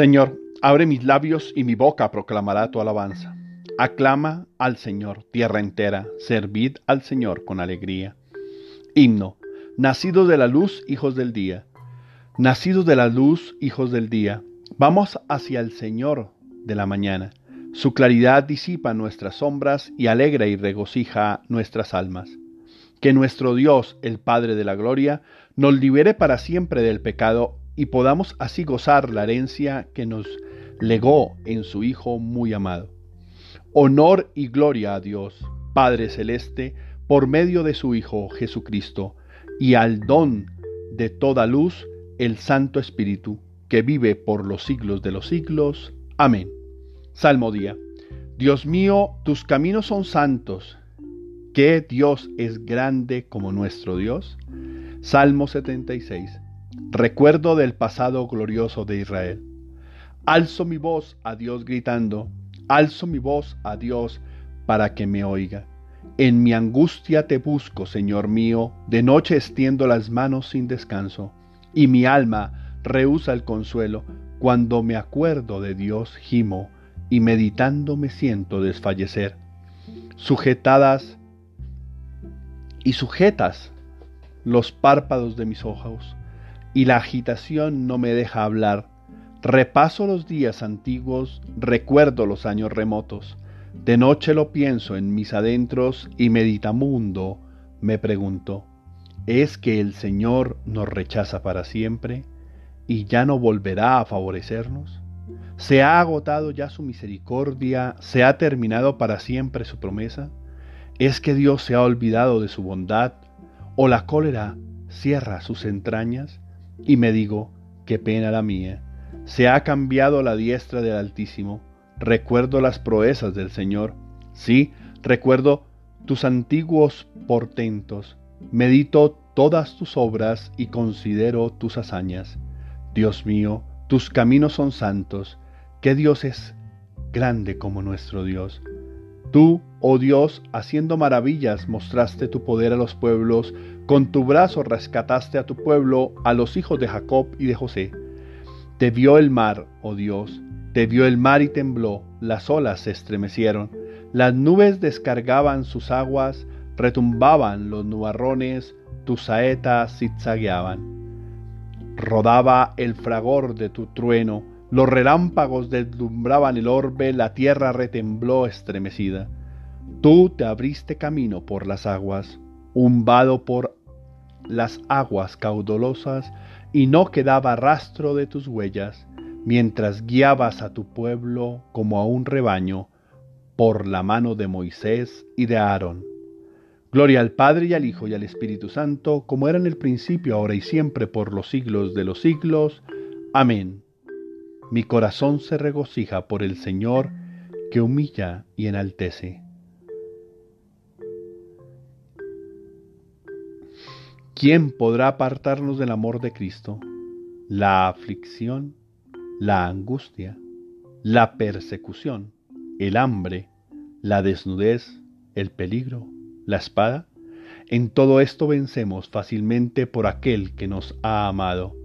Señor, abre mis labios y mi boca proclamará tu alabanza. Aclama al Señor, tierra entera, servid al Señor con alegría. Himno, nacidos de la luz, hijos del día. Nacidos de la luz, hijos del día, vamos hacia el Señor de la mañana. Su claridad disipa nuestras sombras y alegra y regocija nuestras almas. Que nuestro Dios, el Padre de la Gloria, nos libere para siempre del pecado y podamos así gozar la herencia que nos legó en su Hijo muy amado. Honor y gloria a Dios, Padre Celeste, por medio de su Hijo Jesucristo, y al don de toda luz, el Santo Espíritu, que vive por los siglos de los siglos. Amén. Salmo día. Dios mío, tus caminos son santos. ¿Qué Dios es grande como nuestro Dios? Salmo 76. Recuerdo del pasado glorioso de Israel. Alzo mi voz a Dios gritando, alzo mi voz a Dios para que me oiga. En mi angustia te busco, Señor mío, de noche extiendo las manos sin descanso, y mi alma rehúsa el consuelo. Cuando me acuerdo de Dios, gimo, y meditando me siento desfallecer. Sujetadas y sujetas los párpados de mis ojos, y la agitación no me deja hablar. Repaso los días antiguos, recuerdo los años remotos. De noche lo pienso en mis adentros y meditamundo me pregunto, ¿es que el Señor nos rechaza para siempre y ya no volverá a favorecernos? ¿Se ha agotado ya su misericordia? ¿Se ha terminado para siempre su promesa? ¿Es que Dios se ha olvidado de su bondad? ¿O la cólera cierra sus entrañas? Y me digo, qué pena la mía. Se ha cambiado la diestra del Altísimo. Recuerdo las proezas del Señor. Sí, recuerdo tus antiguos portentos. Medito todas tus obras y considero tus hazañas. Dios mío, tus caminos son santos. ¿Qué Dios es grande como nuestro Dios? Tú, oh Dios, haciendo maravillas, mostraste tu poder a los pueblos, con tu brazo rescataste a tu pueblo, a los hijos de Jacob y de José. Te vio el mar, oh Dios, te vio el mar y tembló, las olas se estremecieron, las nubes descargaban sus aguas, retumbaban los nubarrones, tus saetas zigzagueaban. Rodaba el fragor de tu trueno, los relámpagos deslumbraban el orbe, la tierra retembló estremecida. Tú te abriste camino por las aguas, un vado por las aguas caudalosas, y no quedaba rastro de tus huellas, mientras guiabas a tu pueblo como a un rebaño por la mano de Moisés y de Aarón. Gloria al Padre y al Hijo y al Espíritu Santo, como era en el principio, ahora y siempre, por los siglos de los siglos. Amén. Mi corazón se regocija por el Señor que humilla y enaltece. ¿Quién podrá apartarnos del amor de Cristo? La aflicción, la angustia, la persecución, el hambre, la desnudez, el peligro, la espada. En todo esto vencemos fácilmente por aquel que nos ha amado.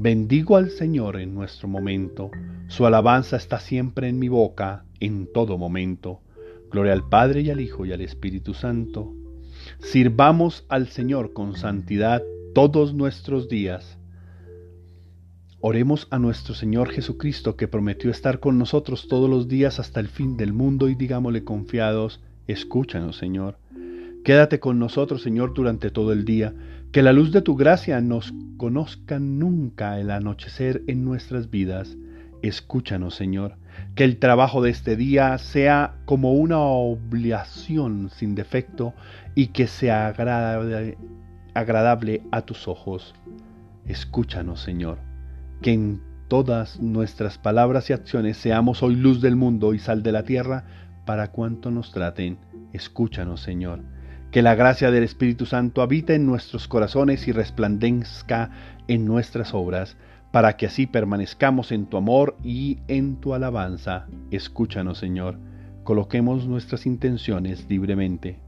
Bendigo al Señor en nuestro momento. Su alabanza está siempre en mi boca, en todo momento. Gloria al Padre y al Hijo y al Espíritu Santo. Sirvamos al Señor con santidad todos nuestros días. Oremos a nuestro Señor Jesucristo que prometió estar con nosotros todos los días hasta el fin del mundo y digámosle confiados, escúchanos Señor. Quédate con nosotros Señor durante todo el día que la luz de tu gracia nos conozca nunca el anochecer en nuestras vidas. Escúchanos, Señor, que el trabajo de este día sea como una obligación sin defecto y que sea agradable, agradable a tus ojos. Escúchanos, Señor, que en todas nuestras palabras y acciones seamos hoy luz del mundo y sal de la tierra para cuanto nos traten. Escúchanos, Señor que la gracia del Espíritu Santo habite en nuestros corazones y resplandezca en nuestras obras, para que así permanezcamos en tu amor y en tu alabanza. Escúchanos, Señor. Coloquemos nuestras intenciones libremente.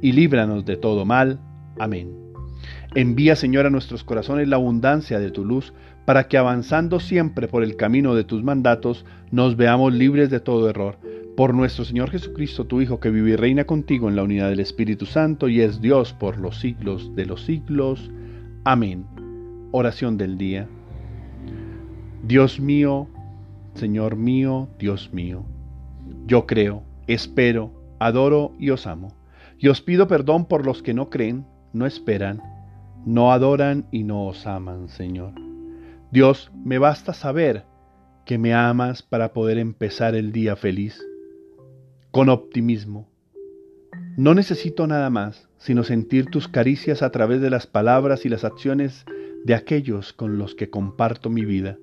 y líbranos de todo mal. Amén. Envía, Señor, a nuestros corazones la abundancia de tu luz, para que avanzando siempre por el camino de tus mandatos, nos veamos libres de todo error. Por nuestro Señor Jesucristo, tu Hijo, que vive y reina contigo en la unidad del Espíritu Santo y es Dios por los siglos de los siglos. Amén. Oración del día. Dios mío, Señor mío, Dios mío, yo creo, espero, adoro y os amo. Y os pido perdón por los que no creen, no esperan, no adoran y no os aman, Señor. Dios, me basta saber que me amas para poder empezar el día feliz, con optimismo. No necesito nada más, sino sentir tus caricias a través de las palabras y las acciones de aquellos con los que comparto mi vida.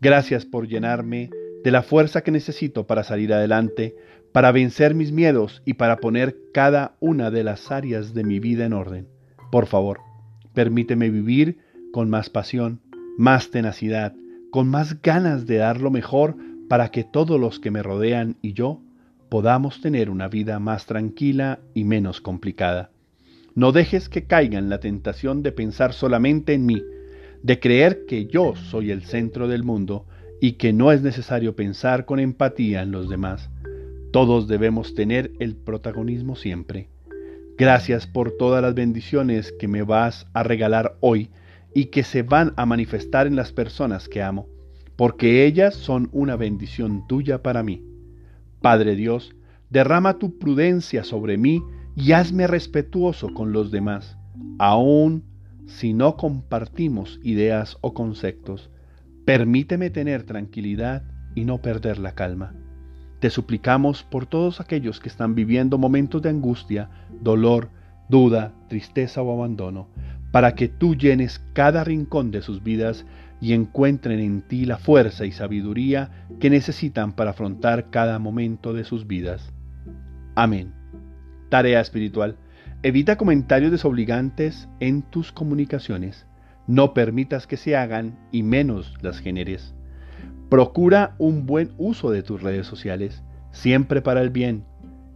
Gracias por llenarme de la fuerza que necesito para salir adelante, para vencer mis miedos y para poner cada una de las áreas de mi vida en orden. Por favor, permíteme vivir con más pasión, más tenacidad, con más ganas de dar lo mejor para que todos los que me rodean y yo podamos tener una vida más tranquila y menos complicada. No dejes que caiga en la tentación de pensar solamente en mí, de creer que yo soy el centro del mundo y que no es necesario pensar con empatía en los demás. Todos debemos tener el protagonismo siempre. Gracias por todas las bendiciones que me vas a regalar hoy y que se van a manifestar en las personas que amo, porque ellas son una bendición tuya para mí. Padre Dios, derrama tu prudencia sobre mí y hazme respetuoso con los demás, aun si no compartimos ideas o conceptos. Permíteme tener tranquilidad y no perder la calma. Te suplicamos por todos aquellos que están viviendo momentos de angustia, dolor, duda, tristeza o abandono, para que tú llenes cada rincón de sus vidas y encuentren en ti la fuerza y sabiduría que necesitan para afrontar cada momento de sus vidas. Amén. Tarea espiritual. Evita comentarios desobligantes en tus comunicaciones. No permitas que se hagan y menos las generes. Procura un buen uso de tus redes sociales, siempre para el bien,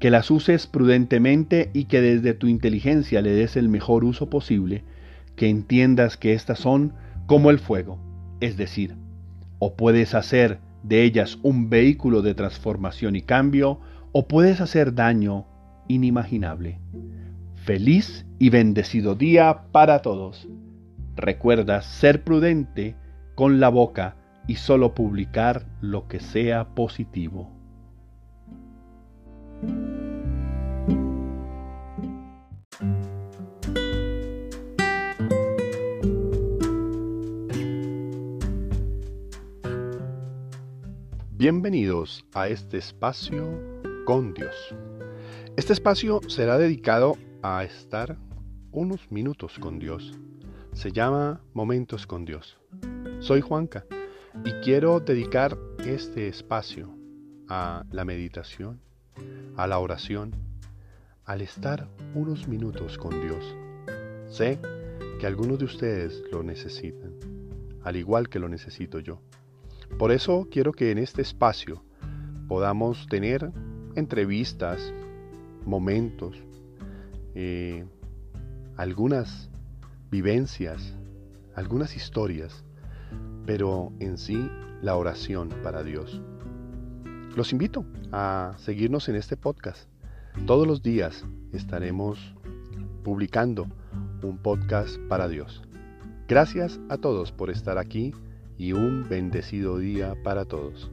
que las uses prudentemente y que desde tu inteligencia le des el mejor uso posible, que entiendas que éstas son como el fuego, es decir, o puedes hacer de ellas un vehículo de transformación y cambio, o puedes hacer daño inimaginable. Feliz y bendecido día para todos. Recuerda ser prudente con la boca y solo publicar lo que sea positivo. Bienvenidos a este espacio con Dios. Este espacio será dedicado a estar unos minutos con Dios. Se llama Momentos con Dios. Soy Juanca y quiero dedicar este espacio a la meditación, a la oración, al estar unos minutos con Dios. Sé que algunos de ustedes lo necesitan, al igual que lo necesito yo. Por eso quiero que en este espacio podamos tener entrevistas, momentos, eh, algunas vivencias, algunas historias pero en sí la oración para Dios. Los invito a seguirnos en este podcast. Todos los días estaremos publicando un podcast para Dios. Gracias a todos por estar aquí y un bendecido día para todos.